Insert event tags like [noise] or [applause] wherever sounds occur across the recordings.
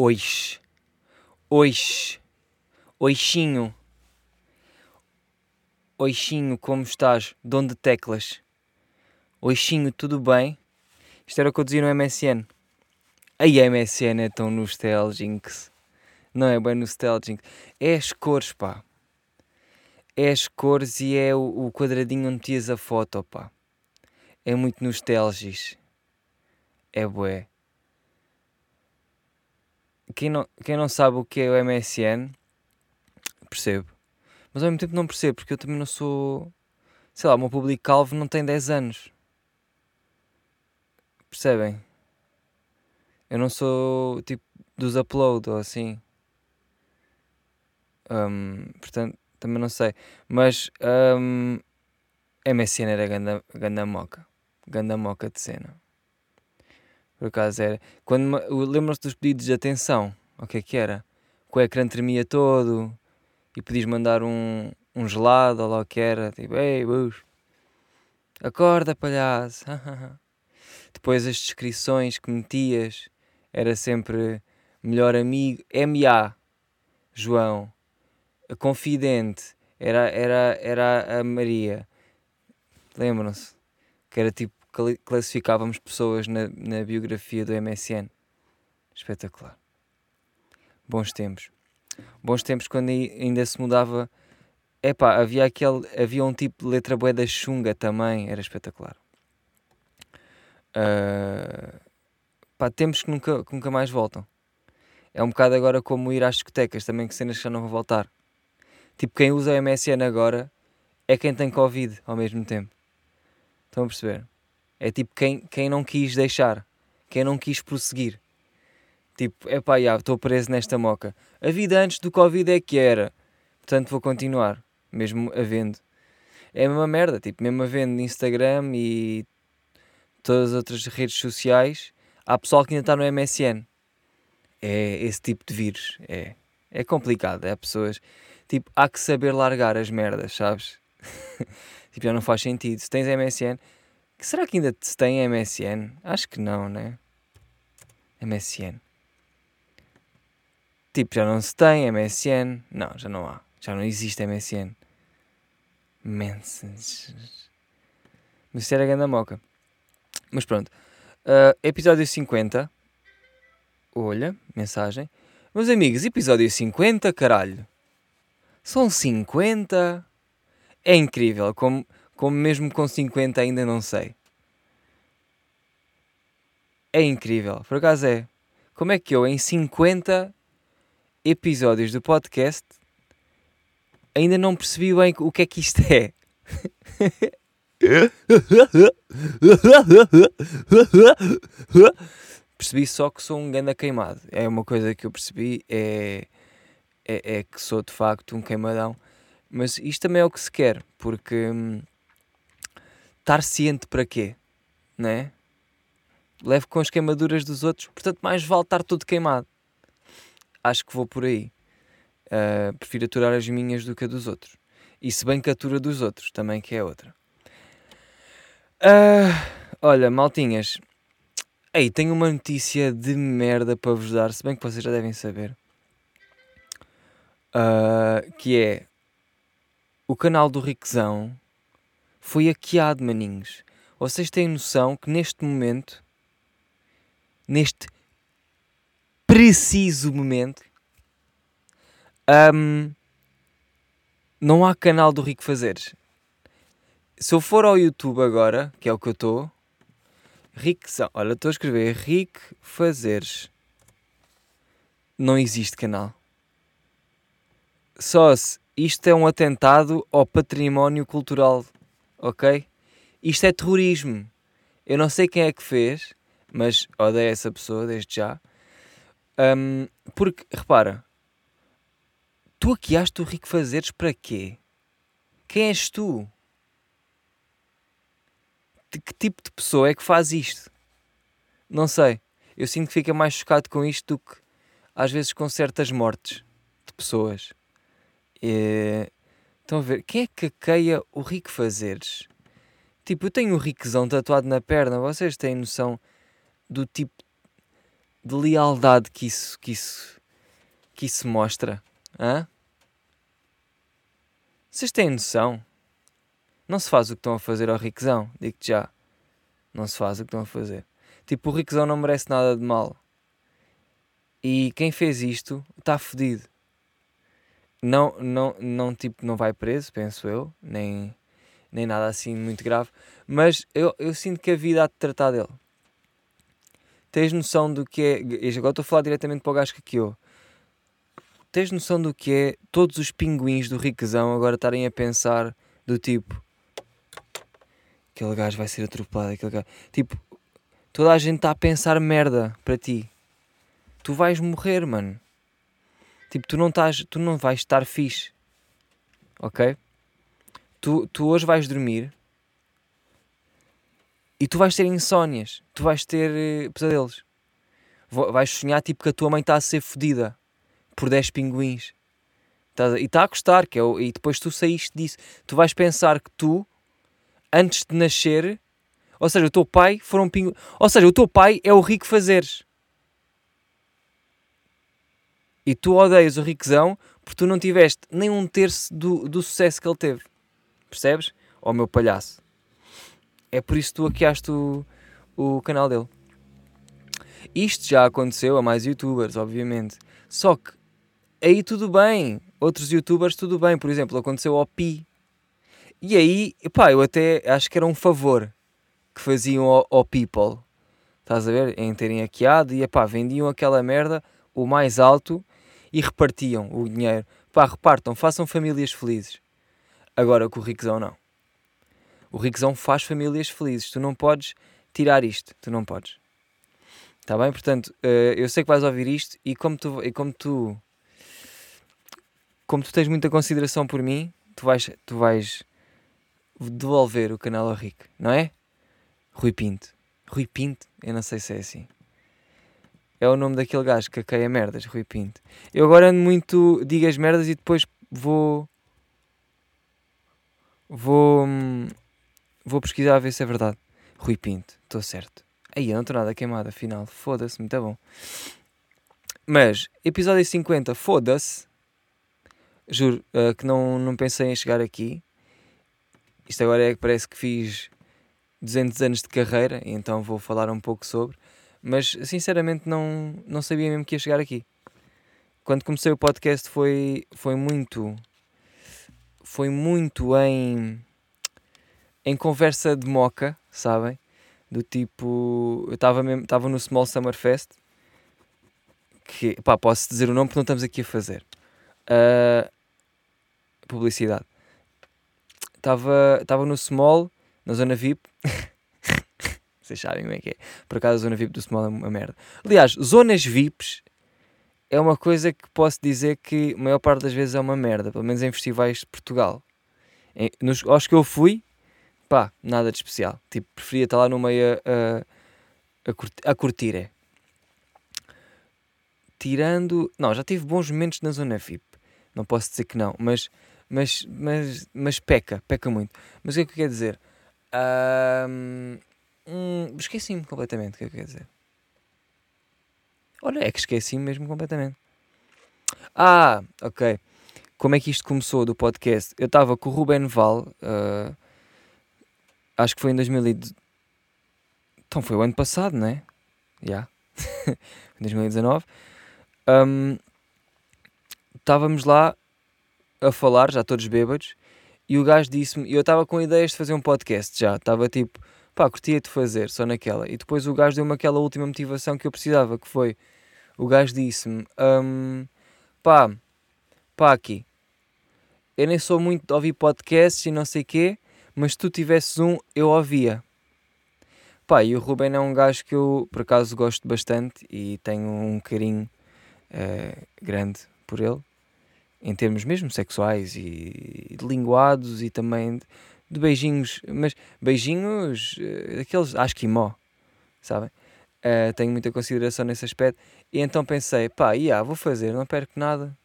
Oix. Oix. Oixinho. Oixinho, como estás? Dom de teclas. Oixinho, tudo bem? Isto era o que eu dizia no MSN. Aí a MSN é tão nostálgico. Não é bem nostálgico. É as cores, pá. É as cores e é o, o quadradinho onde tias a foto, pá. É muito nostálgico. É bué. Quem não, quem não sabe o que é o MSN, percebo. Mas ao mesmo tempo não percebo, porque eu também não sou. Sei lá, o meu público-alvo não tem 10 anos. Percebem? Eu não sou tipo dos upload ou assim. Um, portanto, também não sei. Mas um, MSN era ganda, ganda moca. Ganda moca de cena. Por acaso era. Quando lembram-se dos pedidos de atenção, o que é que era? Com o ecrã tremia todo e podias mandar um, um gelado ou lá o que era. Tipo, ei, bus, acorda palhaço. [laughs] Depois as descrições que metias era sempre melhor amigo, MA, João, a confidente, era, era, era a Maria. Lembram-se? Que era tipo, classificávamos pessoas na, na biografia do MSN. Espetacular. Bons tempos. Bons tempos quando ainda se mudava. Epá, havia aquele. Havia um tipo de letra bué da chunga também, era espetacular. Uh, pá, tempos que nunca, que nunca mais voltam. É um bocado agora como ir às discotecas, também que cenas que já não vão voltar. Tipo, quem usa o MSN agora é quem tem Covid ao mesmo tempo. Estão a perceber? É tipo quem, quem não quis deixar, quem não quis prosseguir. Tipo, é pá, estou preso nesta moca. A vida antes do Covid é que era, portanto vou continuar, mesmo havendo. É a mesma merda, tipo, mesmo havendo Instagram e todas as outras redes sociais, há pessoal que ainda está no MSN. É esse tipo de vírus. É, é complicado. É pessoas. Tipo, há que saber largar as merdas, sabes? [laughs] tipo, já não faz sentido. Se tens MSN. Será que ainda se tem MSN? Acho que não, né? MSN. Tipo, já não se tem MSN. Não, já não há. Já não existe MSN. Mensages. Mas isso era grande moca. Mas pronto. Uh, episódio 50. Olha, mensagem. Meus amigos, episódio 50, caralho. São 50. É incrível, como, como mesmo com 50 ainda não sei. É incrível, por acaso é. Como é que eu, em 50 episódios do podcast, ainda não percebi bem o que é que isto é? [laughs] percebi só que sou um ganda queimado. É uma coisa que eu percebi, é, é, é, que sou de facto um queimadão. Mas isto também é o que se quer, porque hum, estar ciente para quê? Né? Levo com as queimaduras dos outros, portanto, mais vale estar todo queimado. Acho que vou por aí. Uh, prefiro aturar as minhas do que a dos outros. E se bem que atura dos outros, também que é outra. Uh, olha, maltinhas. Ei, tenho uma notícia de merda para vos dar, se bem que vocês já devem saber. Uh, que é o canal do Riquezão foi hackeado, maninhos. Vocês têm noção que neste momento, neste preciso momento, um, não há canal do Rico Fazeres se eu for ao YouTube agora, que é o que eu estou, Rick, olha, estou a escrever Rick Fazeres. Não existe canal. Só se isto é um atentado ao património cultural, ok? Isto é terrorismo. Eu não sei quem é que fez, mas odeio essa pessoa desde já. Um, porque, repara, tu aqui hás-te o Rico Fazeres para quê? Quem és tu? que tipo de pessoa é que faz isto? Não sei. Eu sinto que fica mais chocado com isto do que às vezes com certas mortes de pessoas. E, estão a ver? Quem é que caia o rico fazeres? Tipo, eu tenho o riquezão tatuado na perna. Vocês têm noção do tipo de lealdade que isso, que isso, que isso mostra. Hã? Vocês têm noção? Não se faz o que estão a fazer ao riquezão, digo-te já. Não se faz o que estão a fazer. Tipo, o riquezão não merece nada de mal. E quem fez isto está fodido. Não, não, não, tipo, não vai preso, penso eu, nem, nem nada assim muito grave, mas eu, eu sinto que a vida há de tratar dele. Tens noção do que é. E agora estou a falar diretamente para o gajo que eu. Tens noção do que é todos os pinguins do riquezão agora estarem a pensar do tipo. Aquele gajo vai ser atropelado, aquele gajo. Tipo, toda a gente está a pensar merda para ti. Tu vais morrer, mano. Tipo, tu não estás, tu não vais estar fixe. Ok? Tu, tu hoje vais dormir e tu vais ter insónias, tu vais ter uh, pesadelos. Vais sonhar tipo que a tua mãe está a ser fodida por 10 pinguins. e está a gostar, que é o, e depois tu saíste disso. Tu vais pensar que tu, antes de nascer, ou seja, o teu pai foram pinguins. Ou seja, o teu pai é o rico fazeres. E tu odeias o riquezão porque tu não tiveste nem um terço do, do sucesso que ele teve. Percebes? Ó oh, meu palhaço. É por isso que tu hackeaste o, o canal dele. Isto já aconteceu a mais youtubers, obviamente. Só que aí tudo bem. Outros youtubers, tudo bem. Por exemplo, aconteceu ao Pi. E aí, pá, eu até acho que era um favor que faziam ao, ao people. Estás a ver? Em terem hackeado e, pá, vendiam aquela merda o mais alto e repartiam o dinheiro. Pá, repartam, façam famílias felizes. Agora com o riquezão não. O riquezão faz famílias felizes. Tu não podes tirar isto. Tu não podes. Está bem? Portanto, uh, eu sei que vais ouvir isto e como tu, e como tu como tu tens muita consideração por mim, tu vais, tu vais devolver o canal ao Rico, não é? Rui Pinto. Rui Pinto? Eu não sei se é assim. É o nome daquele gajo que caia merdas, Rui Pinto. Eu agora ando muito, digo as merdas e depois vou. Vou. Hum, Vou pesquisar a ver se é verdade. Rui Pinto, estou certo. Aí, eu não estou nada queimado, afinal. Foda-se, muito bom. Mas, episódio 50, foda-se. Juro uh, que não, não pensei em chegar aqui. Isto agora é que parece que fiz 200 anos de carreira, então vou falar um pouco sobre. Mas, sinceramente, não, não sabia mesmo que ia chegar aqui. Quando comecei o podcast foi, foi muito... Foi muito em em conversa de moca, sabem? Do tipo, eu estava no Small Summer Fest, que, pá, posso dizer o nome porque não estamos aqui a fazer. Uh, publicidade. Estava no Small, na zona VIP. [laughs] Vocês sabem como é que é. Por acaso a zona VIP do Small é uma merda. Aliás, zonas VIPs é uma coisa que posso dizer que a maior parte das vezes é uma merda, pelo menos em festivais de Portugal. Em, nos, aos que eu fui, pá, nada de especial. Tipo, preferia estar lá no meio a, a, a, curtir, a curtir. É. Tirando. Não, já tive bons momentos na zona VIP. Não posso dizer que não, mas, mas, mas, mas peca, peca muito. Mas o que é que eu quero dizer? Um, esqueci-me completamente o que é eu quero dizer. Olha, é que esqueci-me mesmo completamente. Ah, ok. Como é que isto começou do podcast? Eu estava com o Ruben Val. Uh, acho que foi em 2000 e... Então foi o ano passado, não é? Já. Yeah. 2019. Um, estávamos lá a falar, já todos bêbados, e o gajo disse-me, eu estava com ideias de fazer um podcast já, estava tipo, pá, curtia de fazer, só naquela. E depois o gajo deu-me aquela última motivação que eu precisava, que foi, o gajo disse-me, um, pá, pá aqui, eu nem sou muito de ouvir podcasts e não sei quê, mas se tu tivesses um, eu ouvia. Pá, e o Ruben é um gajo que eu, por acaso, gosto bastante e tenho um carinho uh, grande por ele, em termos mesmo sexuais e de linguados e também de, de beijinhos, mas beijinhos uh, daqueles asquimó, sabem? Uh, tenho muita consideração nesse aspecto e então pensei, pá, yeah, vou fazer, não perco nada.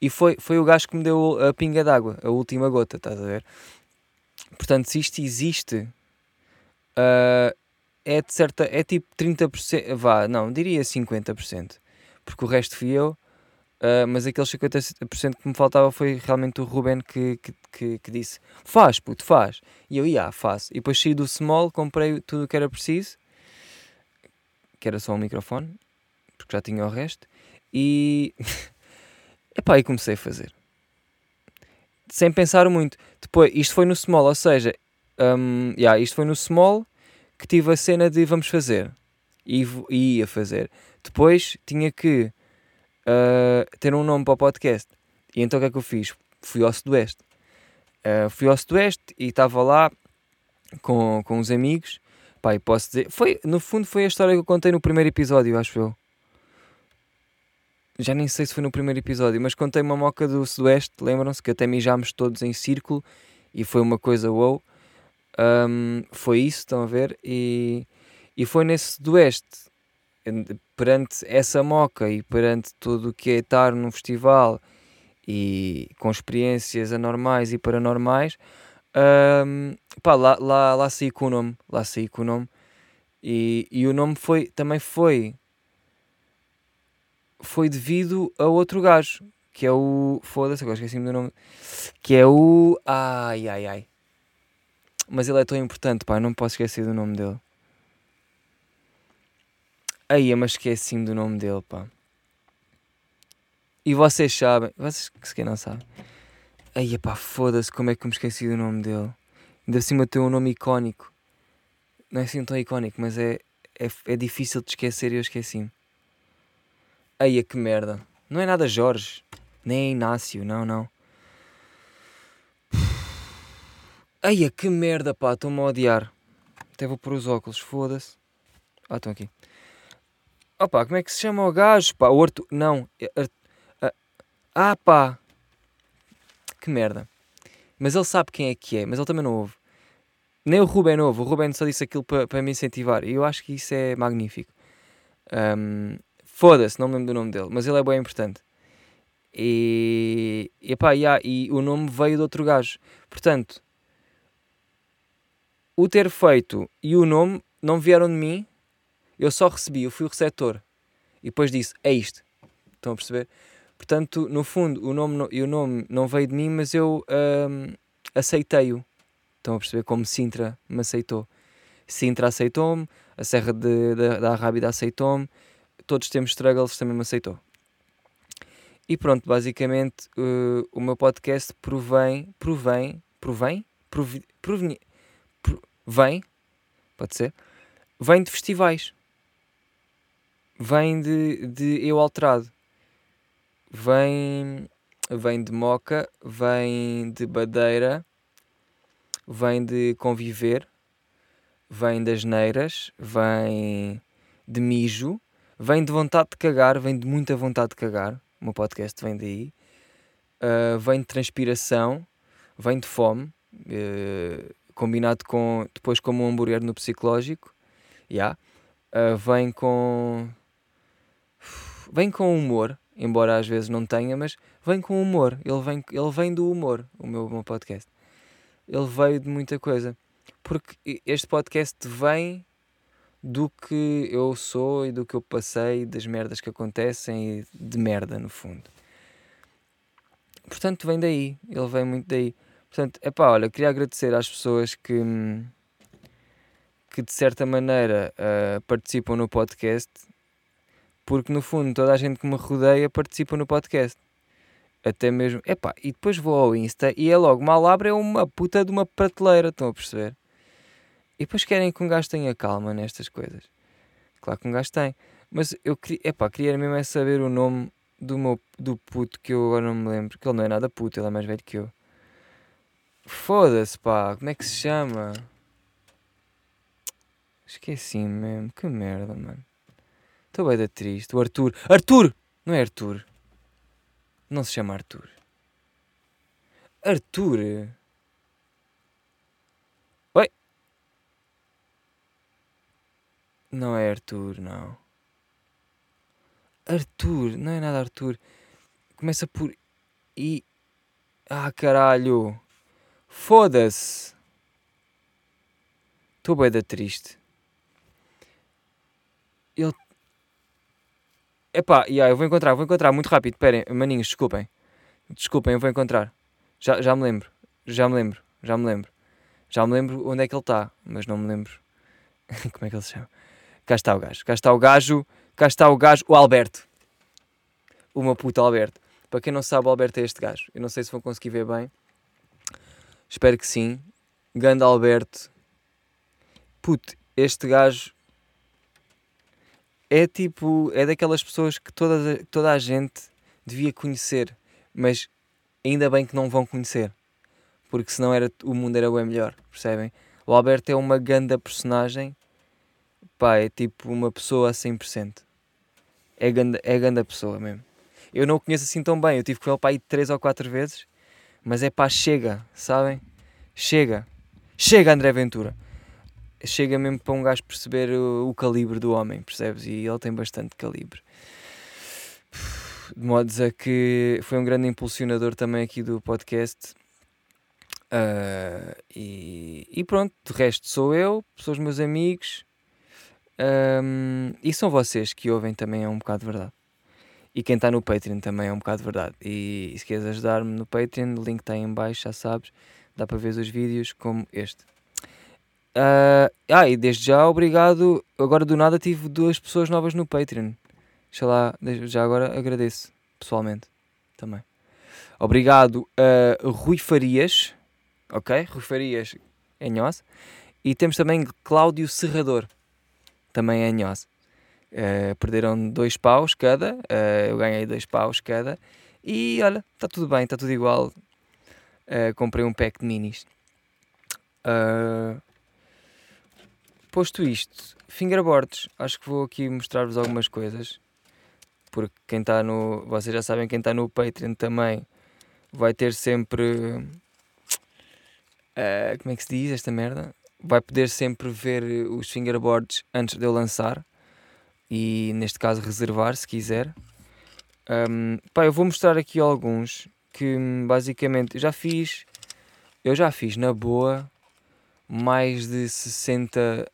E foi, foi o gajo que me deu a pinga d'água, a última gota, estás a ver? Portanto, se isto existe, uh, é de certa. É tipo 30%. Vá, não, diria 50%. Porque o resto fui eu. Uh, mas aqueles 50% que me faltava foi realmente o Ruben que, que, que, que disse: Faz, puto, faz. E eu, ia, yeah, faço. E depois saí do small, comprei tudo o que era preciso, que era só um microfone, porque já tinha o resto, e. [laughs] Epá, e comecei a fazer. Sem pensar muito. Depois, isto foi no small, ou seja, um, yeah, isto foi no small que tive a cena de vamos fazer. E, e ia fazer. Depois tinha que uh, ter um nome para o podcast. E então o que é que eu fiz? Fui ao Sudoeste. Uh, fui ao Sudoeste e estava lá com, com uns amigos. Pai, posso dizer. Foi, no fundo, foi a história que eu contei no primeiro episódio, acho eu. Já nem sei se foi no primeiro episódio, mas contei uma moca do Sudoeste. Lembram-se que até mijámos todos em círculo e foi uma coisa wow. Um, foi isso, estão a ver? E, e foi nesse Sudoeste perante essa moca e perante tudo o que é estar num festival e com experiências anormais e paranormais, um, pá, lá, lá, lá saí com o nome, lá saí com o nome e, e o nome foi, também foi foi devido a outro gajo que é o, foda-se, agora esqueci-me do nome, que é o, ai, ai, ai, mas ele é tão importante, pá, não posso esquecer do nome dele. Aí, mas esqueci-me do nome dele, pá. E vocês sabem, vocês que se não sabem. Aí, pá, foda-se, como é que eu me esqueci do nome dele? Ainda cima tem um nome icónico. Não é assim tão icónico, mas é, é, é difícil de esquecer e eu esqueci-me. Aí, que merda. Não é nada Jorge, nem Inácio, não, não. Aí, que merda, pá, estou-me a odiar. Até vou pôr os óculos, foda-se. Ah, estão aqui. Opa, como é que se chama o gajo? Pá, o Arthur. Não. Ah, pá. Que merda. Mas ele sabe quem é que é, mas ele também não ouve. Nem o Ruben é ouve. O Ruben só disse aquilo para pa me incentivar. E eu acho que isso é magnífico. Um, Foda-se, não me lembro do nome dele, mas ele é bem importante. E, e, yeah, e o nome veio de outro gajo. Portanto, o ter feito e o nome não vieram de mim, eu só recebi, eu fui o receptor. E depois disse, é isto. Estão a perceber? Portanto, no fundo, o nome, o nome não veio de mim, mas eu hum, aceitei-o. Estão a perceber como Sintra me aceitou. Sintra aceitou-me, a Serra de, de, da Arrábida aceitou-me, todos temos struggles também me aceitou. E pronto, basicamente uh, o meu podcast provém, provém, provém, provi, proveni, vem, pode ser, vem de festivais vem de, de eu alterado. Vem, vem de moca, vem de badeira, vem de conviver, vem das neiras, vem de mijo, vem de vontade de cagar, vem de muita vontade de cagar. O meu podcast vem daí. Uh, vem de transpiração, vem de fome, uh, combinado com depois como um hambúrguer no psicológico. Yeah. Uh, vem com vem com humor, embora às vezes não tenha, mas vem com humor. Ele vem, ele vem do humor, o meu, o meu podcast. Ele veio de muita coisa. Porque este podcast vem do que eu sou e do que eu passei, das merdas que acontecem e de merda, no fundo. Portanto, vem daí. Ele vem muito daí. Portanto, é pá, olha, queria agradecer às pessoas que, que de certa maneira uh, participam no podcast porque no fundo toda a gente que me rodeia participa no podcast. Até mesmo. Epá, e depois vou ao Insta e é logo mal abre é uma puta de uma prateleira, estão a perceber? E depois querem que um gajo tenha calma nestas coisas. Claro que um gajo tem. Mas eu queria, epá, queria mesmo é saber o nome do meu do puto que eu agora não me lembro. Que ele não é nada puto, ele é mais velho que eu. Foda-se, pá, como é que se chama? Esqueci mesmo, que merda, mano. Estou bem da triste. O Arthur. Arthur! Não é Arthur. Não se chama Arthur. Arthur? Oi? Não é Arthur, não. Arthur, não é nada Arthur. Começa por I. Ah, caralho. Foda-se. Estou bem da triste. Epá, yeah, eu vou encontrar, vou encontrar muito rápido. Esperem, maninhos, desculpem. Desculpem, eu vou encontrar. Já, já me lembro, já me lembro, já me lembro. Já me lembro onde é que ele está, mas não me lembro [laughs] como é que ele se chama. Cá está o gajo, cá está o gajo, cá está o gajo, o Alberto. O meu puto Alberto. Para quem não sabe, o Alberto é este gajo. Eu não sei se vão conseguir ver bem. Espero que sim. Ganda Alberto. Puto, este gajo é tipo, é daquelas pessoas que toda, toda a gente devia conhecer, mas ainda bem que não vão conhecer, porque senão era, o mundo era bem melhor, percebem? O Alberto é uma ganda personagem, pá, é tipo uma pessoa a 100%. É ganda, é ganda pessoa mesmo. Eu não o conheço assim tão bem, eu tive com ele para ir três ou quatro vezes, mas é pá, chega, sabem? Chega. Chega, André Ventura chega mesmo para um gajo perceber o, o, calibre do homem, percebes? E ele tem bastante calibre. De modo a que foi um grande impulsionador também aqui do podcast. Uh, e, e, pronto, de resto sou eu, são os meus amigos um, e são vocês que ouvem também é um bocado verdade. E quem está no Patreon também é um bocado verdade. E, e se queres ajudar-me no Patreon, o link está aí em baixo, já sabes. Dá para ver os vídeos como este. Uh, ah, e desde já, obrigado. Agora do nada tive duas pessoas novas no Patreon. Deixa lá, já agora agradeço pessoalmente também. Obrigado a uh, Rui Farias, ok? Rui Farias é nós. E temos também Cláudio Serrador, também é nós. Uh, perderam dois paus cada, uh, eu ganhei dois paus cada. E olha, está tudo bem, está tudo igual. Comprei um pack de minis. Uh, Posto isto, fingerboards, acho que vou aqui mostrar-vos algumas coisas. Porque quem está no. Vocês já sabem, quem está no Patreon também vai ter sempre. Uh, como é que se diz esta merda? Vai poder sempre ver os fingerboards antes de eu lançar. E neste caso reservar se quiser. Um, pá, eu vou mostrar aqui alguns que basicamente já fiz. Eu já fiz na boa mais de 60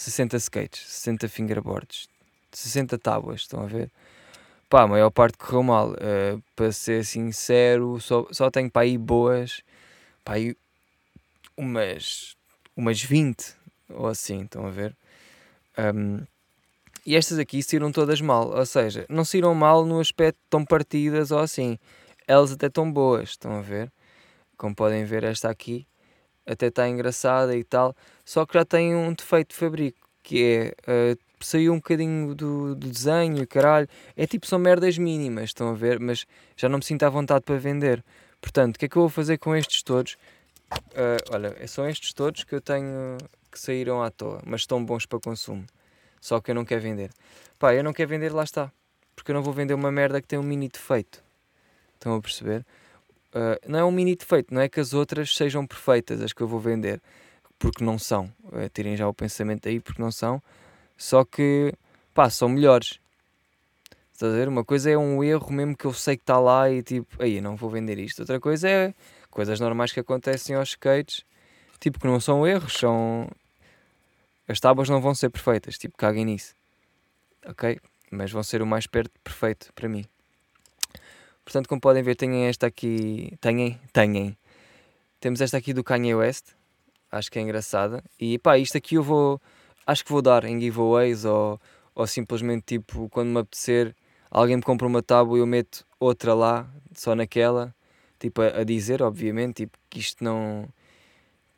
60 skates, 60 fingerboards, 60 tábuas, estão a ver? Pá, a maior parte correu mal. Uh, para ser sincero, só, só tenho para aí boas, para aí umas, umas 20 ou assim, estão a ver? Um, e estas aqui saíram todas mal, ou seja, não saíram mal no aspecto tão partidas ou assim, elas até estão boas, estão a ver? Como podem ver, esta aqui até está engraçada e tal, só que já tem um defeito de fabrico, que é, uh, saiu um bocadinho do, do desenho, caralho, é tipo, são merdas mínimas, estão a ver, mas já não me sinto à vontade para vender. Portanto, o que é que eu vou fazer com estes todos? Uh, olha, são estes todos que eu tenho que saíram à toa, mas estão bons para consumo. Só que eu não quero vender. Pá, eu não quero vender, lá está. Porque eu não vou vender uma merda que tem um mini defeito. Estão a perceber? Uh, não é um mini defeito, não é que as outras sejam perfeitas, as que eu vou vender, porque não são. Uh, tirem já o pensamento aí, porque não são. Só que, pá, são melhores. Estás a ver? Uma coisa é um erro mesmo que eu sei que está lá e tipo, aí não vou vender isto. Outra coisa é coisas normais que acontecem aos skates, tipo, que não são erros, são. As tábuas não vão ser perfeitas, tipo, caguem nisso. Ok? Mas vão ser o mais perto perfeito para mim. Portanto, como podem ver, tenho esta aqui. Tenhem? Tenhem. Temos esta aqui do Kanye West. Acho que é engraçada. E pá, isto aqui eu vou. Acho que vou dar em giveaways ou, ou simplesmente tipo, quando me apetecer, alguém me compra uma tábua e eu meto outra lá, só naquela. Tipo, a, a dizer, obviamente, tipo, que isto não.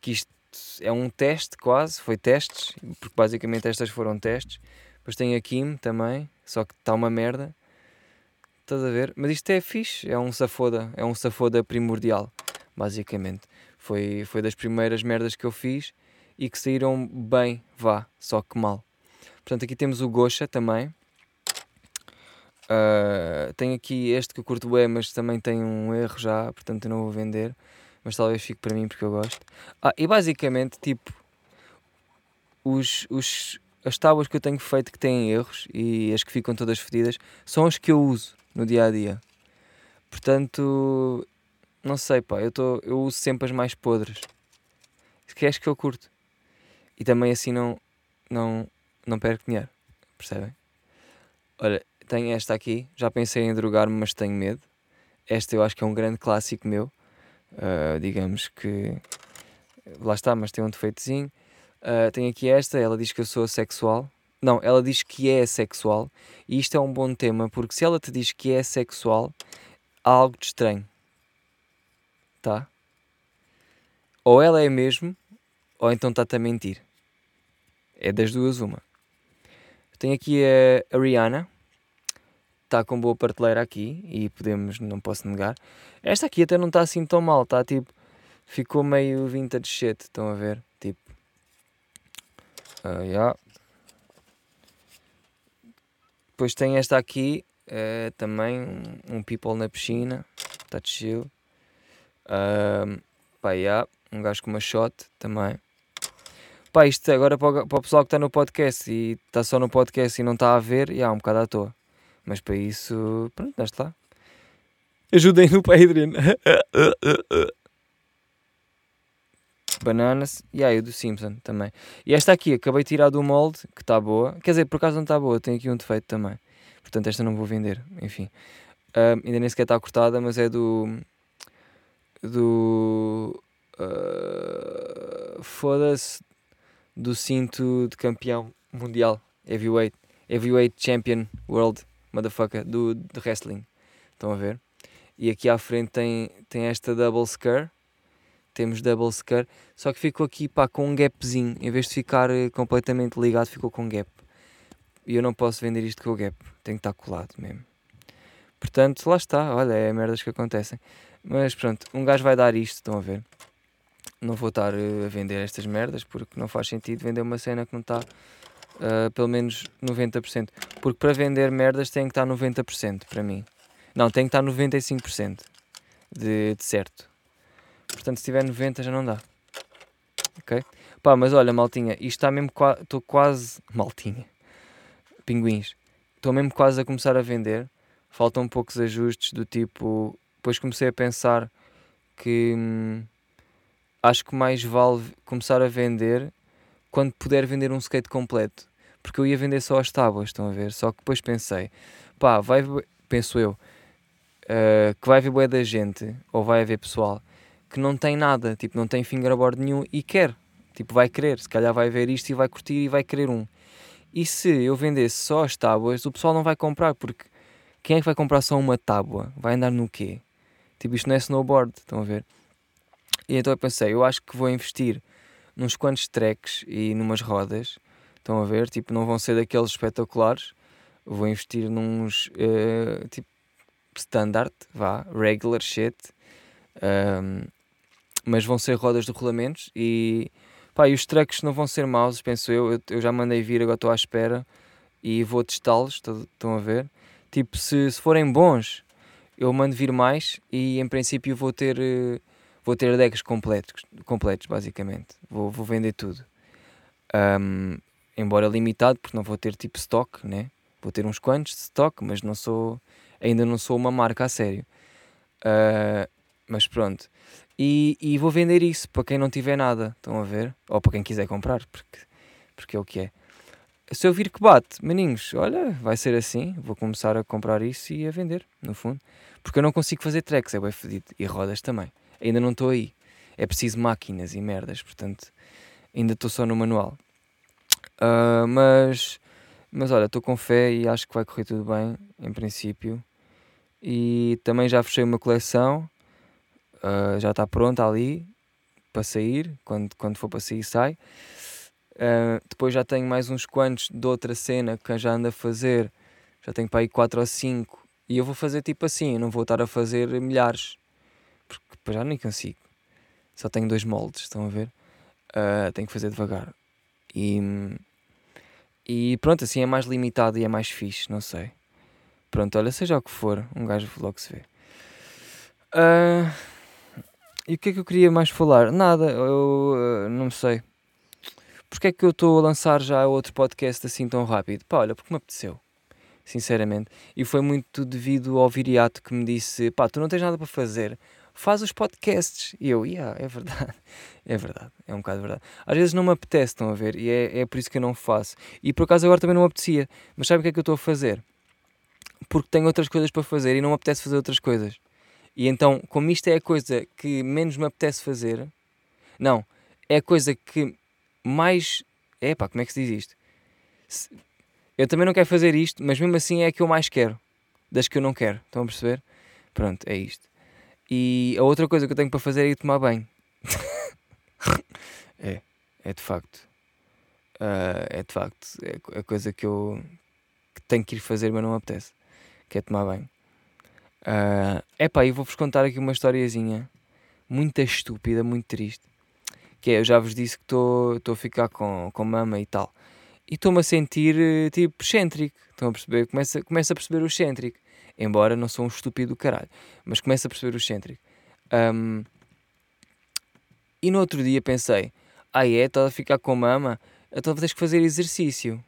que isto é um teste quase. Foi testes, porque basicamente estas foram testes. Depois tem a Kim também, só que está uma merda. Estás a ver? Mas isto é fixe, é um safoda, é um safoda primordial, basicamente. Foi, foi das primeiras merdas que eu fiz e que saíram bem, vá, só que mal. Portanto, aqui temos o Gosha também. Uh, tenho aqui este que eu curto bem, mas também tem um erro já, portanto não vou vender. Mas talvez fique para mim porque eu gosto. Ah, e basicamente, tipo, os, os, as tábuas que eu tenho feito que têm erros e as que ficam todas fedidas são as que eu uso no dia a dia. Portanto, não sei, pá, eu, tô, eu uso sempre as mais podres. Que é as que eu curto. E também assim não, não, não perco dinheiro. Percebem? Olha, tenho esta aqui. Já pensei em drogar-me, mas tenho medo. Esta eu acho que é um grande clássico meu. Uh, digamos que. Lá está, mas tem um defeitozinho. Uh, tenho aqui esta, ela diz que eu sou sexual. Não, ela diz que é sexual. E isto é um bom tema, porque se ela te diz que é sexual, há algo de estranho. Tá? Ou ela é mesmo, ou então está-te a mentir. É das duas uma. Tenho aqui a, a Rihanna. Está com boa prateleira aqui e podemos, não posso negar. Esta aqui até não está assim tão mal, está tipo. Ficou meio vintage shit, estão a ver? Tipo. Uh, yeah. Depois tem esta aqui, uh, também, um, um people na piscina, está chill. Uh, pá, yeah, um gajo com uma shot também. Pá, isto agora para o, para o pessoal que está no podcast e está só no podcast e não está a ver, e yeah, um bocado à toa. Mas para isso, pronto, está lá. Ajudem no Patreon. [laughs] Bananas. E aí, o do Simpson também. E esta aqui, acabei de tirar do molde, que está boa. Quer dizer, por acaso não está boa, tem aqui um defeito também. Portanto, esta não vou vender. Enfim. Uh, ainda nem sequer está cortada, mas é do. Do. Uh, Foda-se. Do cinto de campeão mundial. Heavyweight. Heavyweight Champion World. Motherfucker. Do, wrestling. Estão a ver? E aqui à frente tem, tem esta double scare temos double scare, só que ficou aqui pá, com um gapzinho, em vez de ficar eh, completamente ligado, ficou com um gap. E eu não posso vender isto com o gap, tem que estar colado mesmo. Portanto, lá está, olha, é merdas que acontecem. Mas pronto, um gajo vai dar isto, estão a ver? Não vou estar uh, a vender estas merdas porque não faz sentido vender uma cena que não está uh, pelo menos 90%. Porque para vender merdas tem que estar 90% para mim. Não, tem que estar 95% de, de certo. Portanto, se tiver 90 já não dá. Ok? Pá, mas olha, maltinha, isto está mesmo. Estou quase. [laughs] Maltinha. Pinguins. Estou mesmo quase a começar a vender. Faltam poucos ajustes do tipo. Depois comecei a pensar que. Hum, acho que mais vale começar a vender quando puder vender um skate completo. Porque eu ia vender só as tábuas, estão a ver? Só que depois pensei, pá, vai, penso eu, uh, que vai haver boa da gente, ou vai haver pessoal que não tem nada, tipo, não tem fingerboard nenhum e quer, tipo, vai querer, se calhar vai ver isto e vai curtir e vai querer um. E se eu vendesse só as tábuas, o pessoal não vai comprar, porque quem é que vai comprar só uma tábua? Vai andar no quê? Tipo, isto não é snowboard, estão a ver? E então eu pensei, eu acho que vou investir nos quantos tracks e numas rodas, estão a ver? Tipo, não vão ser daqueles espetaculares, vou investir nos, uh, tipo, standard, vá, regular shit, um, mas vão ser rodas de rolamentos e, pá, e os trucks não vão ser maus, penso eu. eu. Eu, já mandei vir, agora estou à espera e vou testá-los. Estão a ver? Tipo, se, se forem bons, eu mando vir mais e em princípio vou ter, eh, vou ter decks completos, completos basicamente. Vou, vou vender tudo. Um, embora limitado, porque não vou ter tipo stock, né? Vou ter uns quantos de stock, mas não sou, ainda não sou uma marca a sério. Uh, mas pronto. E, e vou vender isso para quem não tiver nada, estão a ver? Ou para quem quiser comprar, porque, porque é o que é. Se eu vir que bate, maninhos, olha, vai ser assim, vou começar a comprar isso e a vender, no fundo. Porque eu não consigo fazer tracks, é bem fedido. E rodas também. Ainda não estou aí. É preciso máquinas e merdas, portanto, ainda estou só no manual. Uh, mas, mas olha, estou com fé e acho que vai correr tudo bem, em princípio. E também já fechei uma coleção uh, já está pronta ali para sair, quando, quando for para sair, sai. Uh, depois já tenho mais uns quantos de outra cena que já ando a fazer, já tenho para aí 4 ou 5, e eu vou fazer tipo assim, não vou estar a fazer milhares, porque já nem consigo. Só tenho dois moldes, estão a ver? Uh, tenho que fazer devagar. E, e pronto, assim é mais limitado e é mais fixe, não sei. Pronto, olha, seja o que for, um gajo logo se vê. Uh, e o que é que eu queria mais falar? Nada, eu uh, não sei. Porquê é que eu estou a lançar já outro podcast assim tão rápido? Pá, olha, porque me apeteceu. Sinceramente. E foi muito devido ao viriato que me disse: pá, tu não tens nada para fazer, faz os podcasts. E eu, yeah, é verdade. [laughs] É verdade, é um bocado verdade. Às vezes não me apetece, estão a ver? E é, é por isso que eu não faço. E por acaso agora também não me apetecia. Mas sabe o que é que eu estou a fazer? porque tenho outras coisas para fazer e não me apetece fazer outras coisas. E então, como isto é a coisa que menos me apetece fazer, não, é a coisa que mais. É como é que se diz isto? Se, eu também não quero fazer isto, mas mesmo assim é a que eu mais quero, das que eu não quero. Estão a perceber? Pronto, é isto. E a outra coisa que eu tenho para fazer é ir tomar banho. [laughs] é, é de facto. Uh, é de facto é a coisa que eu que tenho que ir fazer, mas não me apetece. Que é tomar banho. Uh, epá, e vou-vos contar aqui uma historiazinha muito estúpida, muito triste. Que é, eu já vos disse que estou a ficar com, com mama e tal. E estou-me a sentir eh, tipo excêntrico. Estão a perceber? Começo, começo a perceber o excêntrico. Embora não sou um estúpido do caralho. Mas começo a perceber o excêntrico. Um, e no outro dia pensei: ah, é? Estou a ficar com mama? Então tens que fazer exercício.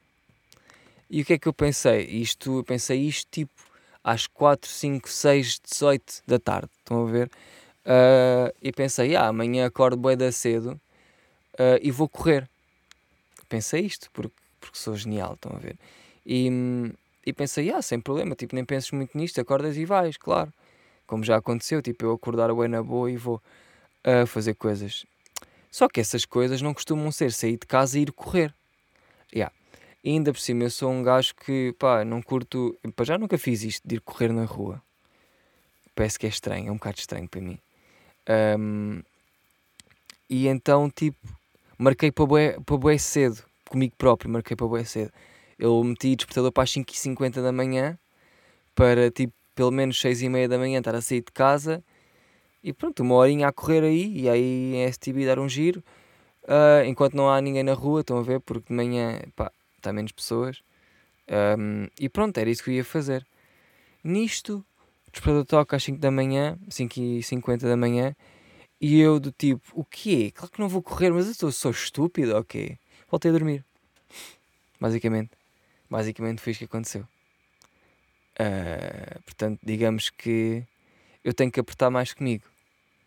E o que é que eu pensei? Isto, eu pensei isto tipo às 4, 5, 6, 18 da tarde. Estão a ver? Uh, e pensei, ah, amanhã acordo bem da cedo uh, e vou correr. Pensei isto, porque, porque sou genial, estão a ver? E, e pensei, ah, sem problema, tipo, nem penses muito nisto, acordas e vais, claro. Como já aconteceu, tipo, eu acordar bem na boa e vou uh, fazer coisas. Só que essas coisas não costumam ser sair de casa e ir correr. Yeah. E ainda por cima, eu sou um gajo que, pá, não curto. Pá, já nunca fiz isto de ir correr na rua. Parece que é estranho, é um bocado estranho para mim. Um, e então, tipo, marquei para bué, para bué cedo, comigo próprio, marquei para bué cedo. Eu meti despertador para as 5h50 da manhã, para tipo, pelo menos 6h30 da manhã estar a sair de casa. E pronto, uma horinha a correr aí, e aí em STB dar um giro. Uh, enquanto não há ninguém na rua, estão a ver, porque de manhã, pá, está menos pessoas. Um, e pronto, era isso que eu ia fazer. Nisto, o despertador toca às 5 da manhã, 5 e 50 da manhã, e eu do tipo, o quê? Claro que não vou correr, mas eu sou estúpido, ok? Voltei a dormir. Basicamente. Basicamente foi isso que aconteceu. Uh, portanto, digamos que eu tenho que apertar mais comigo,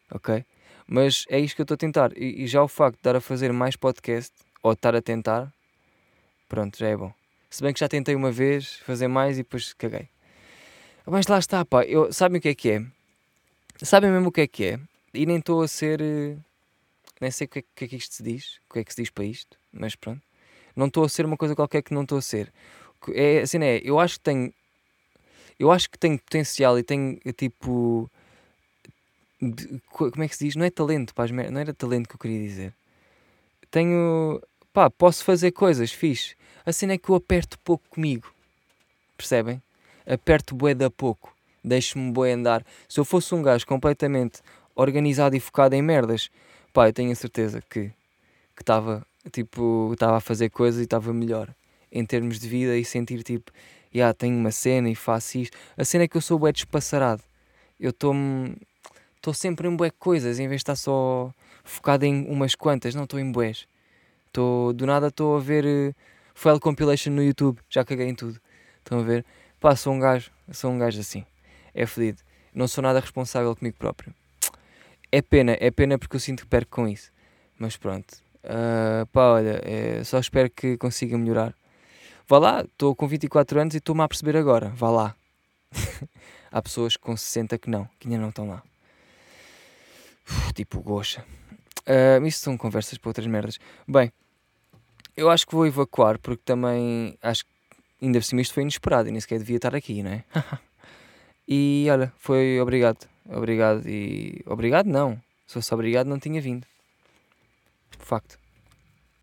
ok? Mas é isto que eu estou a tentar. E, e já o facto de estar a fazer mais podcast, ou estar a tentar, Pronto, já é bom. Se bem que já tentei uma vez fazer mais e depois caguei. Mas lá está, pá. Eu, sabem o que é que é? Sabem mesmo o que é que é? E nem estou a ser. Eh, nem sei o que, é, que é que isto se diz. O que é que se diz para isto. Mas pronto. Não estou a ser uma coisa qualquer que não estou a ser. É assim, é. Eu acho que tenho. Eu acho que tenho potencial e tenho tipo. De, como é que se diz? Não é talento, pá, não era talento que eu queria dizer. Tenho pá, posso fazer coisas fixe. A cena é que eu aperto pouco comigo. Percebem? Aperto bué da pouco. Deixo-me bué andar. Se eu fosse um gajo completamente organizado e focado em merdas, pá, eu tenho a certeza que estava tipo, estava a fazer coisas e estava melhor em termos de vida e sentir tipo, já yeah, tenho uma cena e faço isto. A cena é que eu sou bué despassarado. Eu estou-me estou sempre em bué coisas, em vez de estar só focado em umas quantas, não estou em bués. Tô, do nada estou a ver uh, File Compilation no YouTube, já caguei em tudo. Estão a ver? Pá, sou um gajo, sou um gajo assim. É fedido. Não sou nada responsável comigo próprio. É pena, é pena porque eu sinto que perco com isso. Mas pronto. Uh, pá, olha, é, só espero que consiga melhorar. Vá lá, estou com 24 anos e estou-me a perceber agora. Vá lá. [laughs] Há pessoas com 60 que não, que ainda não estão lá. Uf, tipo Goxa. Uh, isso são conversas para outras merdas. Bem, eu acho que vou evacuar porque também acho que ainda por cima isto foi inesperado e nem sequer devia estar aqui, não é? [laughs] e olha, foi obrigado. Obrigado e. Obrigado não. Se fosse obrigado não tinha vindo. Facto.